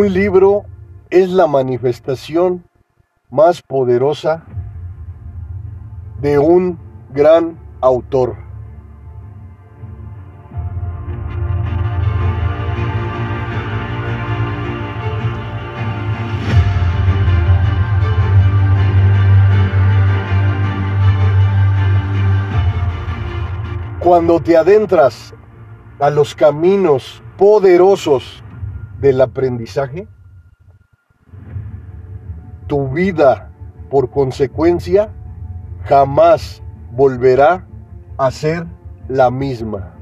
Un libro es la manifestación más poderosa de un gran autor. Cuando te adentras a los caminos poderosos del aprendizaje, tu vida, por consecuencia, jamás volverá a ser la misma.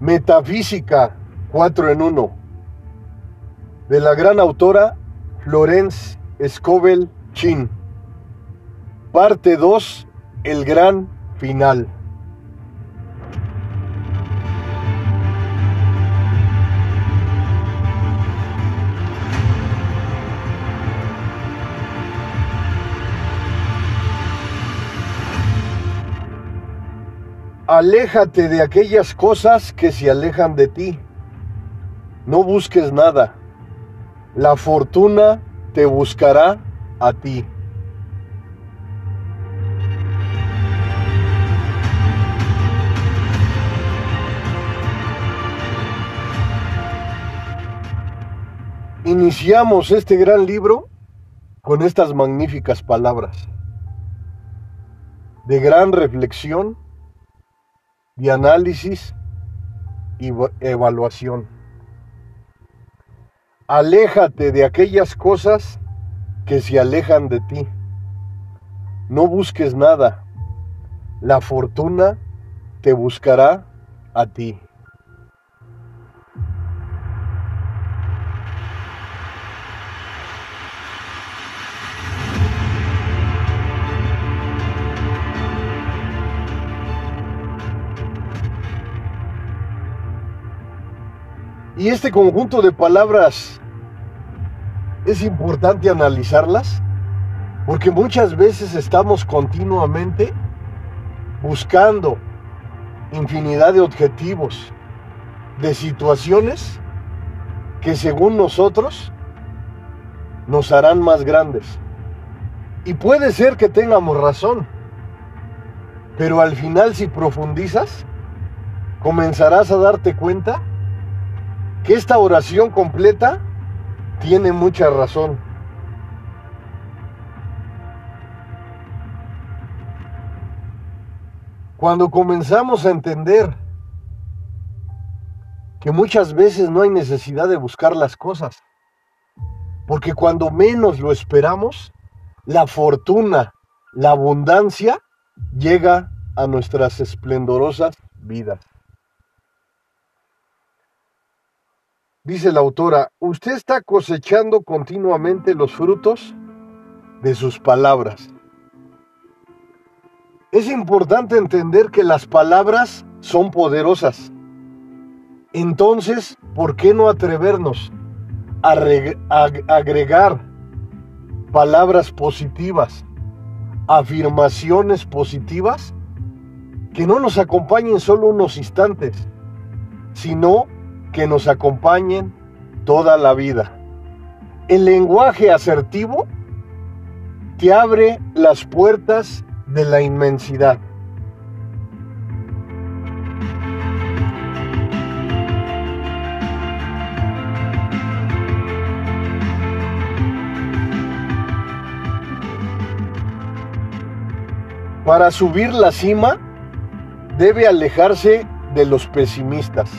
Metafísica 4 en 1 de la gran autora Florence Scovel Chin. Parte 2, el gran final. Aléjate de aquellas cosas que se alejan de ti. No busques nada. La fortuna te buscará a ti. Iniciamos este gran libro con estas magníficas palabras de gran reflexión de análisis y evaluación. Aléjate de aquellas cosas que se alejan de ti. No busques nada. La fortuna te buscará a ti. Y este conjunto de palabras es importante analizarlas porque muchas veces estamos continuamente buscando infinidad de objetivos, de situaciones que según nosotros nos harán más grandes. Y puede ser que tengamos razón, pero al final si profundizas, comenzarás a darte cuenta que esta oración completa tiene mucha razón. Cuando comenzamos a entender que muchas veces no hay necesidad de buscar las cosas, porque cuando menos lo esperamos, la fortuna, la abundancia llega a nuestras esplendorosas vidas. Dice la autora, usted está cosechando continuamente los frutos de sus palabras. Es importante entender que las palabras son poderosas. Entonces, ¿por qué no atrevernos a, agregar palabras positivas, afirmaciones positivas, que no nos acompañen solo unos instantes, sino que nos acompañen toda la vida. El lenguaje asertivo te abre las puertas de la inmensidad. Para subir la cima, debe alejarse de los pesimistas.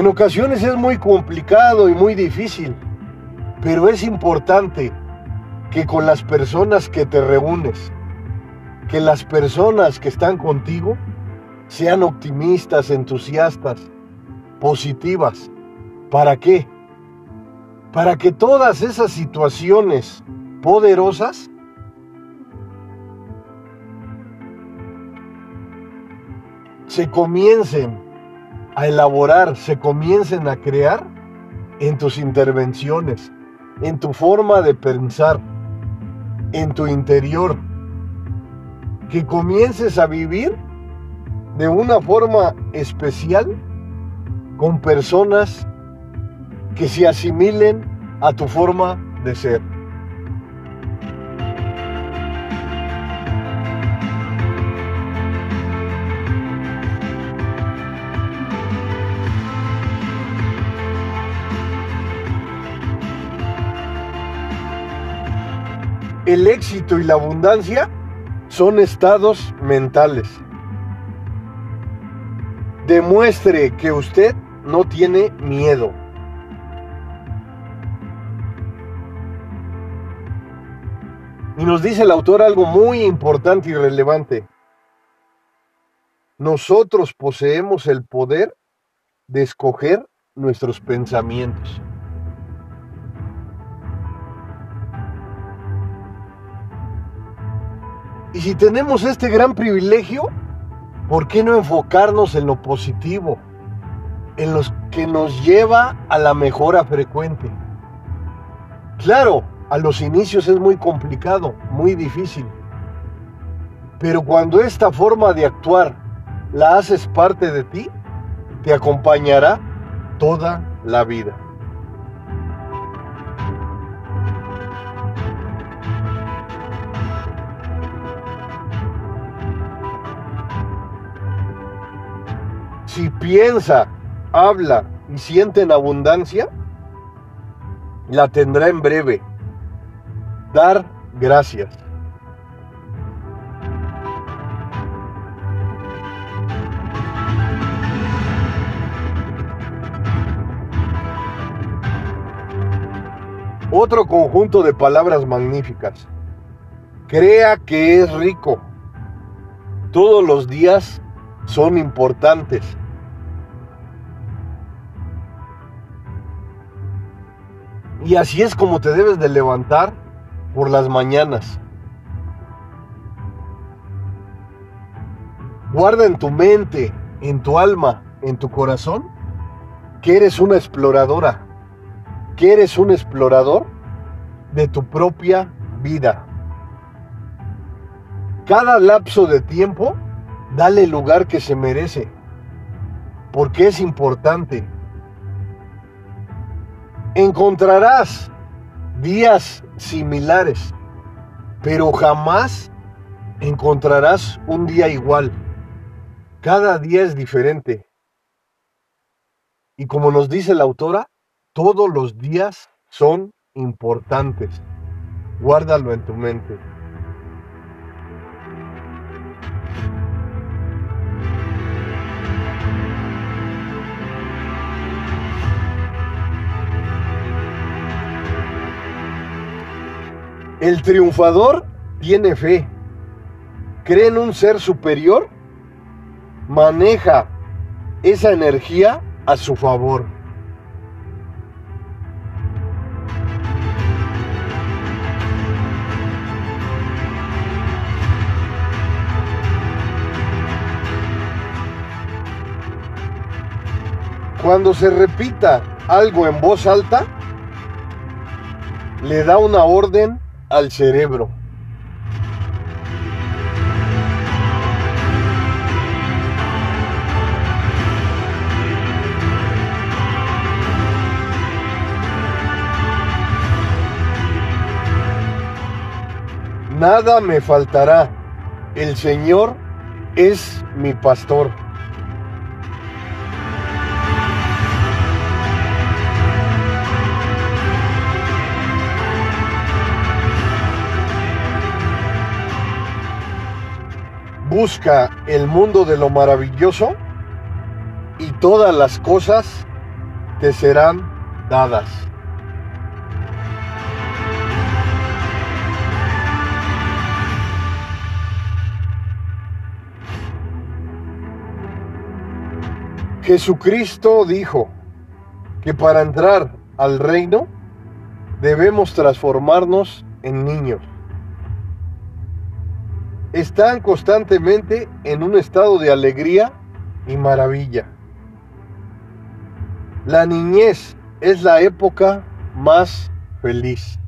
En ocasiones es muy complicado y muy difícil, pero es importante que con las personas que te reúnes, que las personas que están contigo sean optimistas, entusiastas, positivas. ¿Para qué? Para que todas esas situaciones poderosas se comiencen a elaborar, se comiencen a crear en tus intervenciones, en tu forma de pensar, en tu interior. Que comiences a vivir de una forma especial con personas que se asimilen a tu forma de ser. El éxito y la abundancia son estados mentales. Demuestre que usted no tiene miedo. Y nos dice el autor algo muy importante y relevante. Nosotros poseemos el poder de escoger nuestros pensamientos. Y si tenemos este gran privilegio, ¿por qué no enfocarnos en lo positivo? En lo que nos lleva a la mejora frecuente. Claro, a los inicios es muy complicado, muy difícil. Pero cuando esta forma de actuar la haces parte de ti, te acompañará toda la vida. Si piensa, habla y siente en abundancia, la tendrá en breve dar gracias. Otro conjunto de palabras magníficas. Crea que es rico. Todos los días son importantes. Y así es como te debes de levantar por las mañanas. Guarda en tu mente, en tu alma, en tu corazón, que eres una exploradora, que eres un explorador de tu propia vida. Cada lapso de tiempo, dale el lugar que se merece, porque es importante. Encontrarás días similares, pero jamás encontrarás un día igual. Cada día es diferente. Y como nos dice la autora, todos los días son importantes. Guárdalo en tu mente. El triunfador tiene fe, cree en un ser superior, maneja esa energía a su favor. Cuando se repita algo en voz alta, le da una orden al cerebro. Nada me faltará. El Señor es mi pastor. Busca el mundo de lo maravilloso y todas las cosas te serán dadas. Jesucristo dijo que para entrar al reino debemos transformarnos en niños están constantemente en un estado de alegría y maravilla. La niñez es la época más feliz.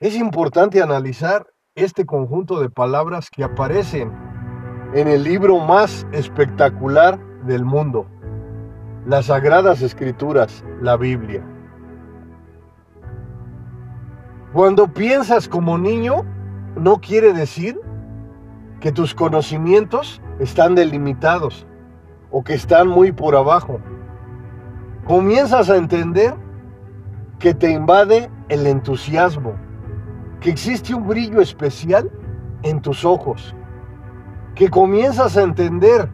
Es importante analizar este conjunto de palabras que aparecen en el libro más espectacular del mundo, las Sagradas Escrituras, la Biblia. Cuando piensas como niño, no quiere decir que tus conocimientos están delimitados o que están muy por abajo. Comienzas a entender que te invade el entusiasmo, que existe un brillo especial en tus ojos, que comienzas a entender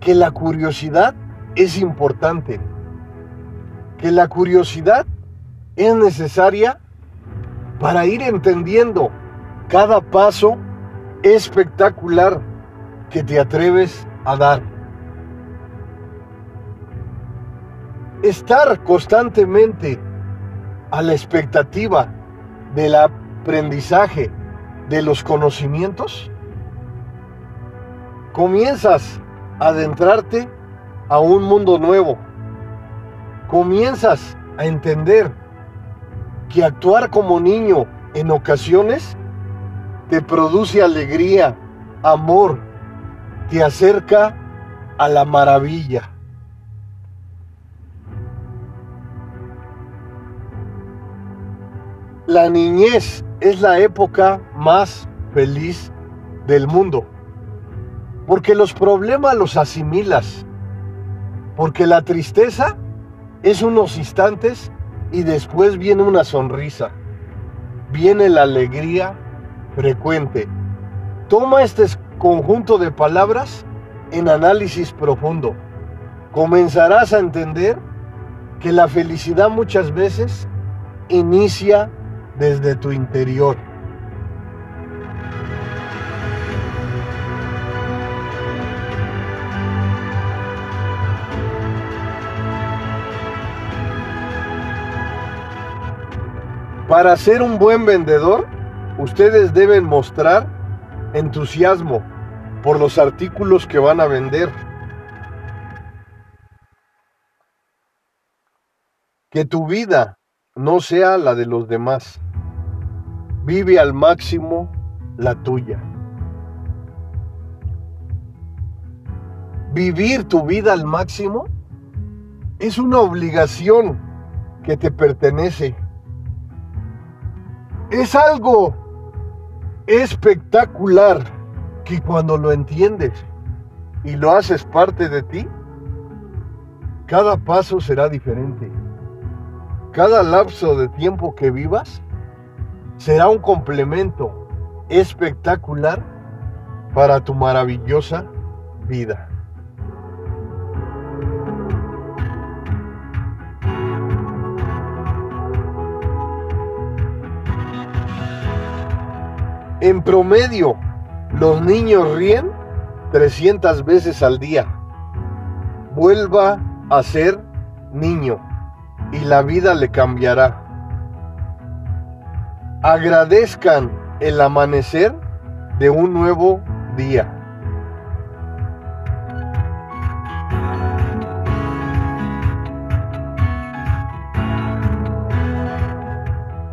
que la curiosidad es importante, que la curiosidad es necesaria para ir entendiendo cada paso espectacular que te atreves a dar. Estar constantemente a la expectativa del aprendizaje de los conocimientos, comienzas a adentrarte a un mundo nuevo. Comienzas a entender que actuar como niño en ocasiones te produce alegría, amor, te acerca a la maravilla. La niñez es la época más feliz del mundo, porque los problemas los asimilas, porque la tristeza es unos instantes y después viene una sonrisa, viene la alegría frecuente. Toma este conjunto de palabras en análisis profundo. Comenzarás a entender que la felicidad muchas veces inicia desde tu interior. Para ser un buen vendedor, ustedes deben mostrar entusiasmo por los artículos que van a vender. Que tu vida no sea la de los demás. Vive al máximo la tuya. Vivir tu vida al máximo es una obligación que te pertenece. Es algo espectacular que cuando lo entiendes y lo haces parte de ti, cada paso será diferente. Cada lapso de tiempo que vivas será un complemento espectacular para tu maravillosa vida. En promedio, los niños ríen 300 veces al día. Vuelva a ser niño y la vida le cambiará. Agradezcan el amanecer de un nuevo día.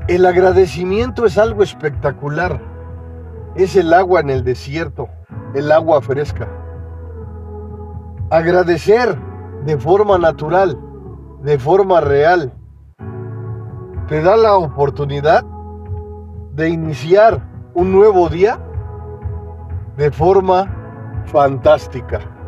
El agradecimiento es algo espectacular es el agua en el desierto, el agua fresca. Agradecer de forma natural, de forma real, te da la oportunidad de iniciar un nuevo día de forma fantástica.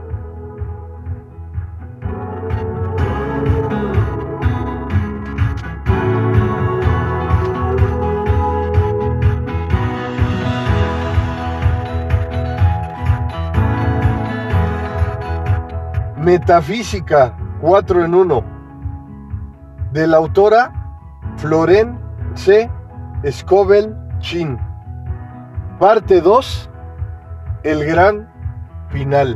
Metafísica 4 en 1 de la autora Floren C. Scovell Chin. Parte 2. El gran final.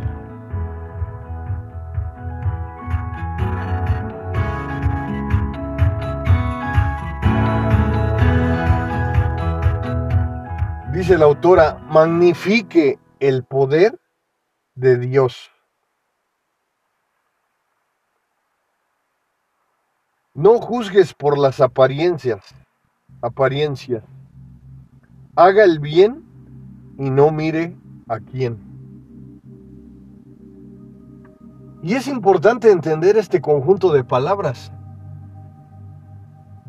Dice la autora, magnifique el poder de Dios. No juzgues por las apariencias, apariencias. Haga el bien y no mire a quién. Y es importante entender este conjunto de palabras,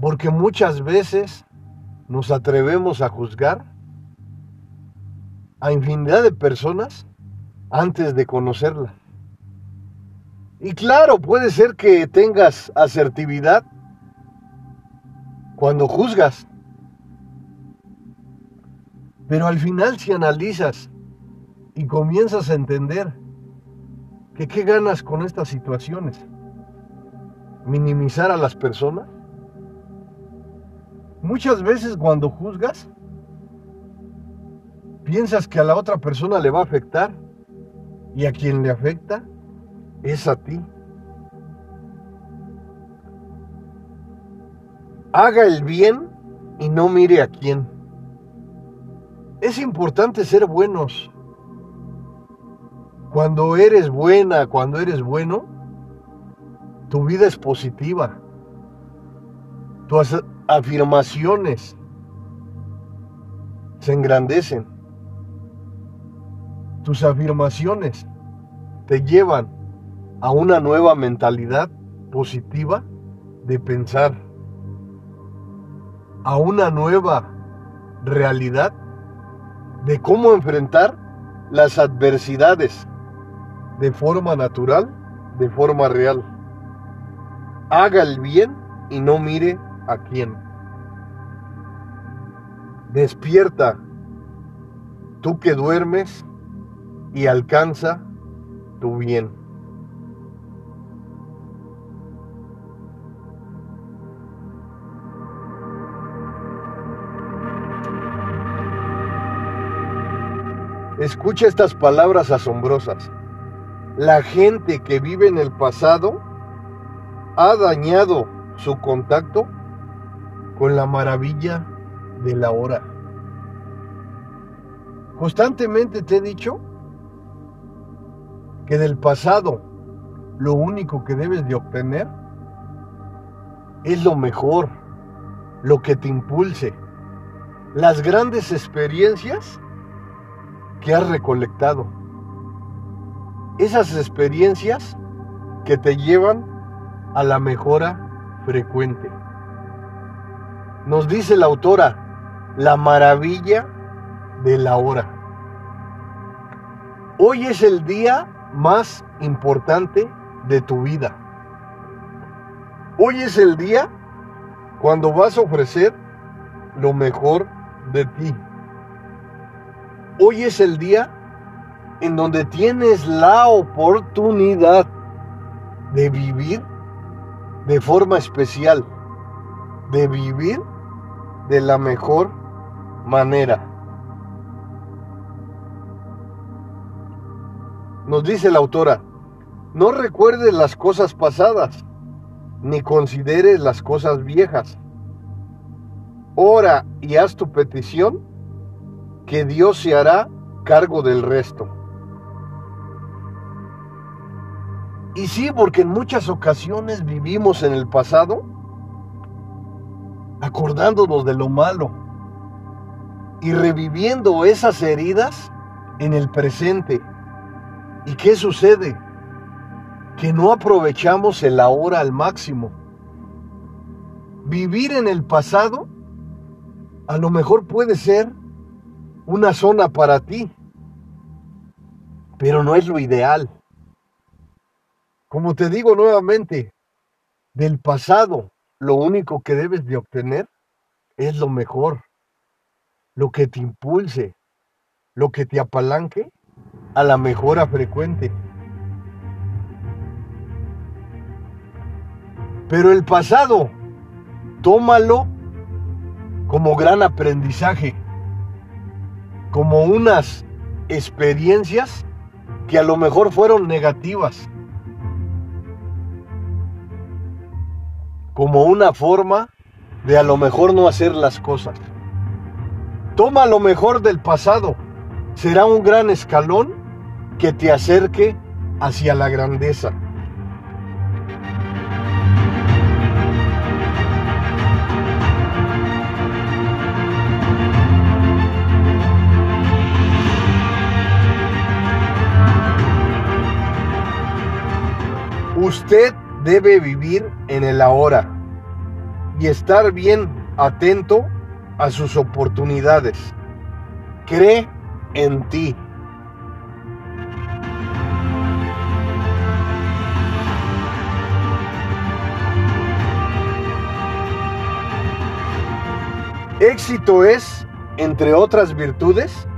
porque muchas veces nos atrevemos a juzgar a infinidad de personas antes de conocerlas. Y claro, puede ser que tengas asertividad cuando juzgas. Pero al final si analizas y comienzas a entender que qué ganas con estas situaciones, minimizar a las personas. Muchas veces cuando juzgas, piensas que a la otra persona le va a afectar y a quien le afecta es a ti. Haga el bien y no mire a quién. Es importante ser buenos. Cuando eres buena, cuando eres bueno, tu vida es positiva. Tus afirmaciones se engrandecen. Tus afirmaciones te llevan a una nueva mentalidad positiva de pensar, a una nueva realidad de cómo enfrentar las adversidades de forma natural, de forma real. Haga el bien y no mire a quién. Despierta, tú que duermes, y alcanza tu bien. Escucha estas palabras asombrosas. La gente que vive en el pasado ha dañado su contacto con la maravilla de la hora. Constantemente te he dicho que del pasado lo único que debes de obtener es lo mejor, lo que te impulse, las grandes experiencias que has recolectado. Esas experiencias que te llevan a la mejora frecuente. Nos dice la autora, la maravilla de la hora. Hoy es el día más importante de tu vida. Hoy es el día cuando vas a ofrecer lo mejor de ti. Hoy es el día en donde tienes la oportunidad de vivir de forma especial, de vivir de la mejor manera. Nos dice la autora, no recuerdes las cosas pasadas, ni consideres las cosas viejas. Ora y haz tu petición que Dios se hará cargo del resto. Y sí, porque en muchas ocasiones vivimos en el pasado acordándonos de lo malo y reviviendo esas heridas en el presente. ¿Y qué sucede? Que no aprovechamos el ahora al máximo. Vivir en el pasado a lo mejor puede ser una zona para ti, pero no es lo ideal. Como te digo nuevamente, del pasado lo único que debes de obtener es lo mejor, lo que te impulse, lo que te apalanque a la mejora frecuente. Pero el pasado, tómalo como gran aprendizaje como unas experiencias que a lo mejor fueron negativas, como una forma de a lo mejor no hacer las cosas. Toma lo mejor del pasado, será un gran escalón que te acerque hacia la grandeza. Usted debe vivir en el ahora y estar bien atento a sus oportunidades. Cree en ti. Éxito es, entre otras virtudes,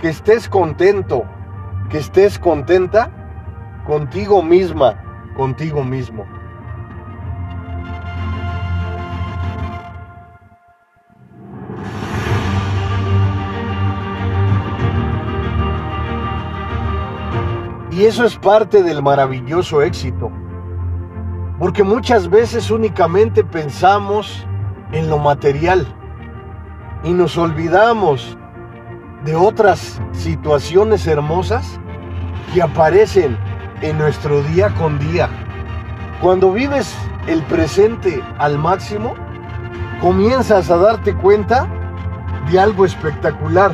que estés contento, que estés contenta contigo misma, contigo mismo. Y eso es parte del maravilloso éxito. Porque muchas veces únicamente pensamos en lo material y nos olvidamos de otras situaciones hermosas que aparecen en nuestro día con día. Cuando vives el presente al máximo, comienzas a darte cuenta de algo espectacular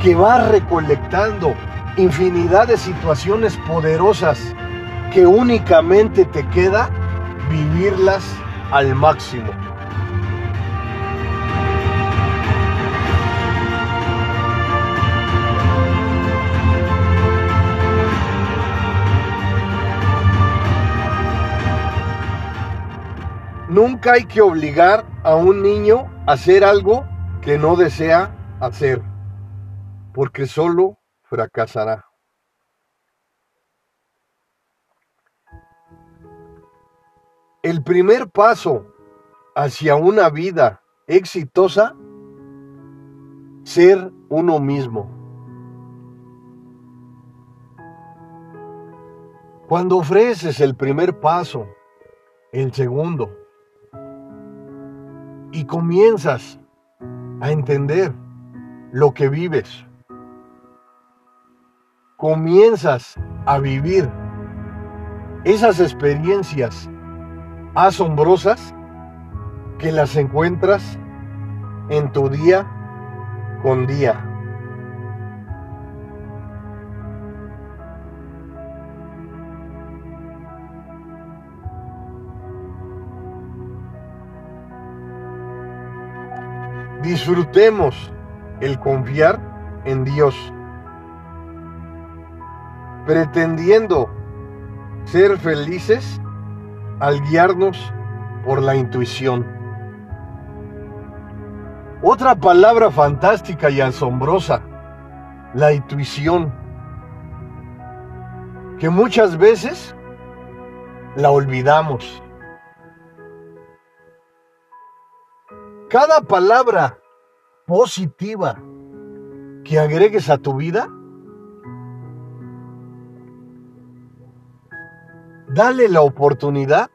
que va recolectando infinidad de situaciones poderosas que únicamente te queda vivirlas al máximo. Nunca hay que obligar a un niño a hacer algo que no desea hacer, porque solo fracasará. El primer paso hacia una vida exitosa, ser uno mismo. Cuando ofreces el primer paso, el segundo, y comienzas a entender lo que vives. Comienzas a vivir esas experiencias asombrosas que las encuentras en tu día con día. Disfrutemos el confiar en Dios, pretendiendo ser felices al guiarnos por la intuición. Otra palabra fantástica y asombrosa, la intuición, que muchas veces la olvidamos. Cada palabra positiva que agregues a tu vida, dale la oportunidad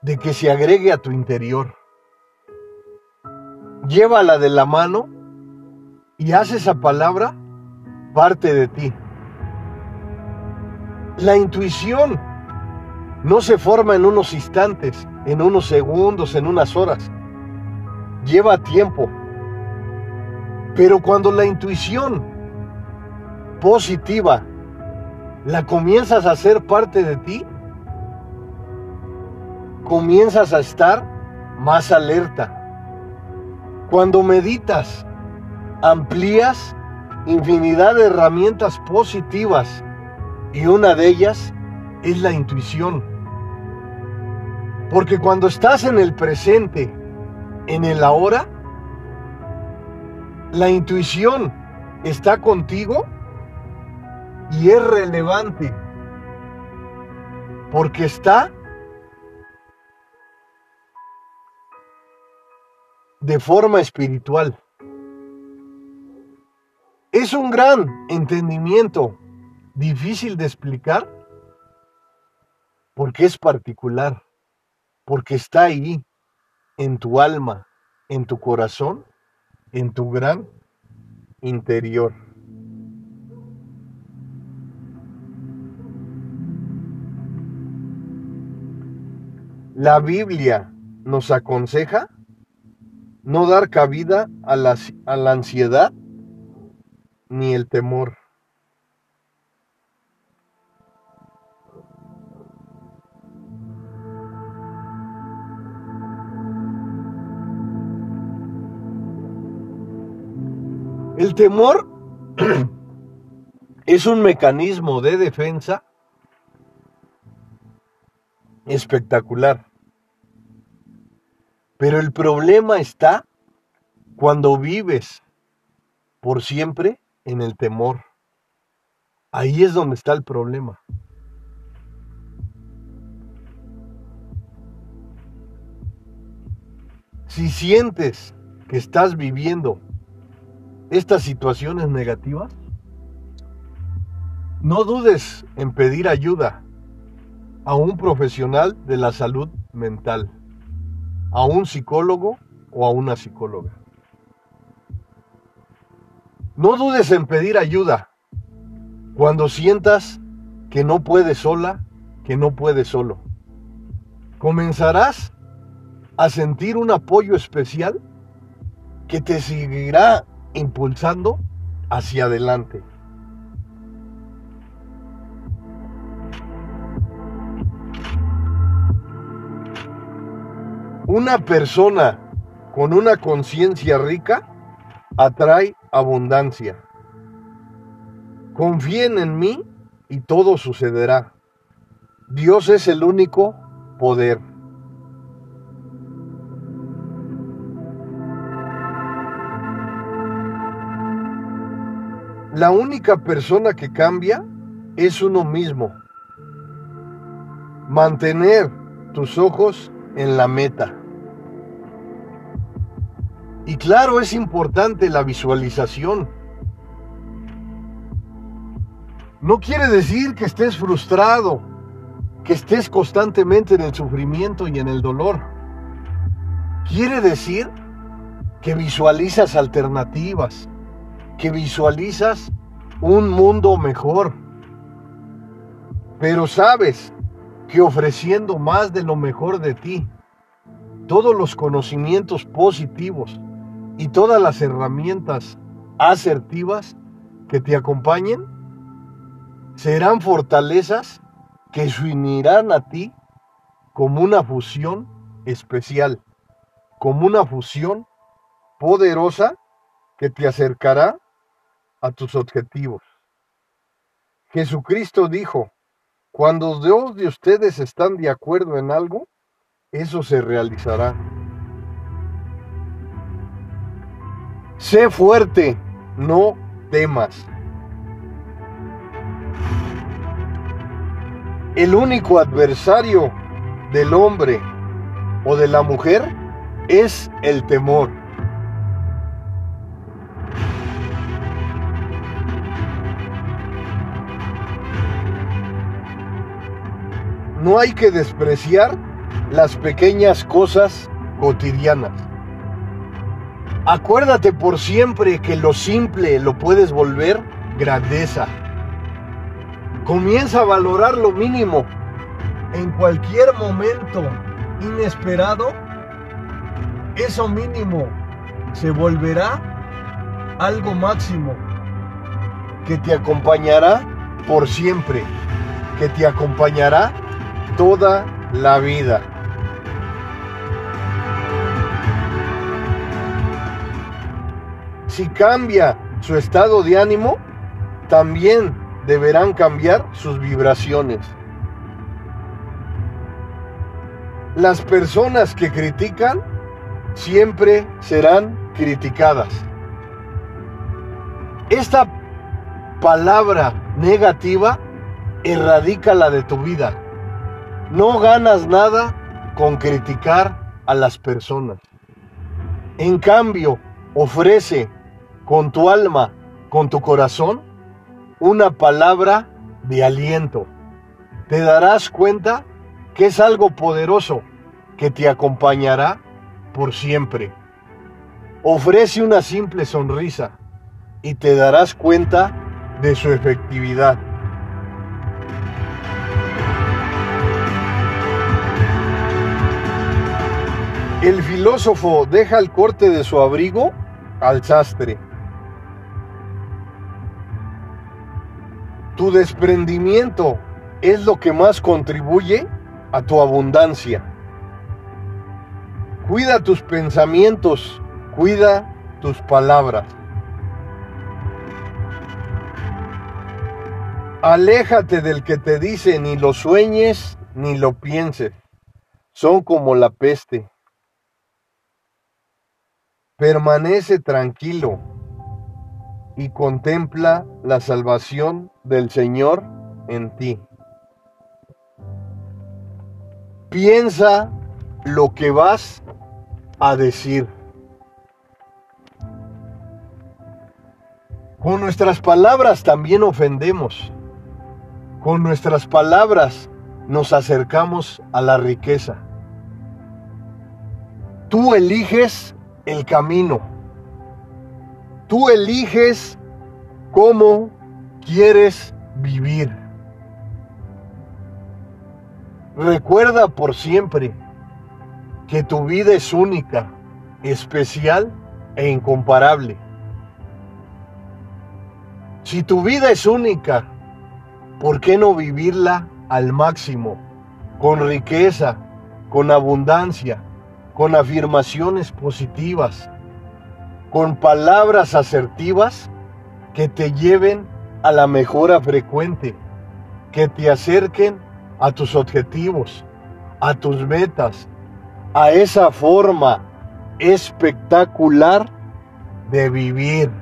de que se agregue a tu interior. Llévala de la mano y haz esa palabra parte de ti. La intuición no se forma en unos instantes, en unos segundos, en unas horas lleva tiempo. Pero cuando la intuición positiva la comienzas a ser parte de ti, comienzas a estar más alerta. Cuando meditas, amplías infinidad de herramientas positivas y una de ellas es la intuición. Porque cuando estás en el presente, en el ahora, la intuición está contigo y es relevante porque está de forma espiritual. Es un gran entendimiento, difícil de explicar, porque es particular, porque está ahí, en tu alma, en tu corazón, en tu gran interior. La Biblia nos aconseja no dar cabida a la, a la ansiedad ni el temor. El temor es un mecanismo de defensa espectacular. Pero el problema está cuando vives por siempre en el temor. Ahí es donde está el problema. Si sientes que estás viviendo estas situaciones negativas, no dudes en pedir ayuda a un profesional de la salud mental, a un psicólogo o a una psicóloga. No dudes en pedir ayuda cuando sientas que no puedes sola, que no puedes solo. Comenzarás a sentir un apoyo especial que te seguirá impulsando hacia adelante. Una persona con una conciencia rica atrae abundancia. Confíen en mí y todo sucederá. Dios es el único poder. La única persona que cambia es uno mismo. Mantener tus ojos en la meta. Y claro, es importante la visualización. No quiere decir que estés frustrado, que estés constantemente en el sufrimiento y en el dolor. Quiere decir que visualizas alternativas, que visualizas un mundo mejor. Pero sabes que ofreciendo más de lo mejor de ti, todos los conocimientos positivos y todas las herramientas asertivas que te acompañen, serán fortalezas que se unirán a ti como una fusión especial, como una fusión poderosa que te acercará a tus objetivos. Jesucristo dijo, cuando dos de ustedes están de acuerdo en algo, eso se realizará. Sé fuerte, no temas. El único adversario del hombre o de la mujer es el temor. No hay que despreciar las pequeñas cosas cotidianas. Acuérdate por siempre que lo simple lo puedes volver grandeza. Comienza a valorar lo mínimo. En cualquier momento inesperado, eso mínimo se volverá algo máximo que te acompañará por siempre, que te acompañará toda la vida. Si cambia su estado de ánimo, también deberán cambiar sus vibraciones. Las personas que critican siempre serán criticadas. Esta palabra negativa erradica la de tu vida. No ganas nada con criticar a las personas. En cambio, ofrece con tu alma, con tu corazón, una palabra de aliento. Te darás cuenta que es algo poderoso que te acompañará por siempre. Ofrece una simple sonrisa y te darás cuenta de su efectividad. El filósofo deja el corte de su abrigo al sastre. Tu desprendimiento es lo que más contribuye a tu abundancia. Cuida tus pensamientos, cuida tus palabras. Aléjate del que te dice ni lo sueñes ni lo pienses. Son como la peste. Permanece tranquilo y contempla la salvación del Señor en ti. Piensa lo que vas a decir. Con nuestras palabras también ofendemos. Con nuestras palabras nos acercamos a la riqueza. Tú eliges el camino. Tú eliges cómo quieres vivir. Recuerda por siempre que tu vida es única, especial e incomparable. Si tu vida es única, ¿por qué no vivirla al máximo? Con riqueza, con abundancia, con afirmaciones positivas, con palabras asertivas que te lleven a la mejora frecuente, que te acerquen a tus objetivos, a tus metas, a esa forma espectacular de vivir.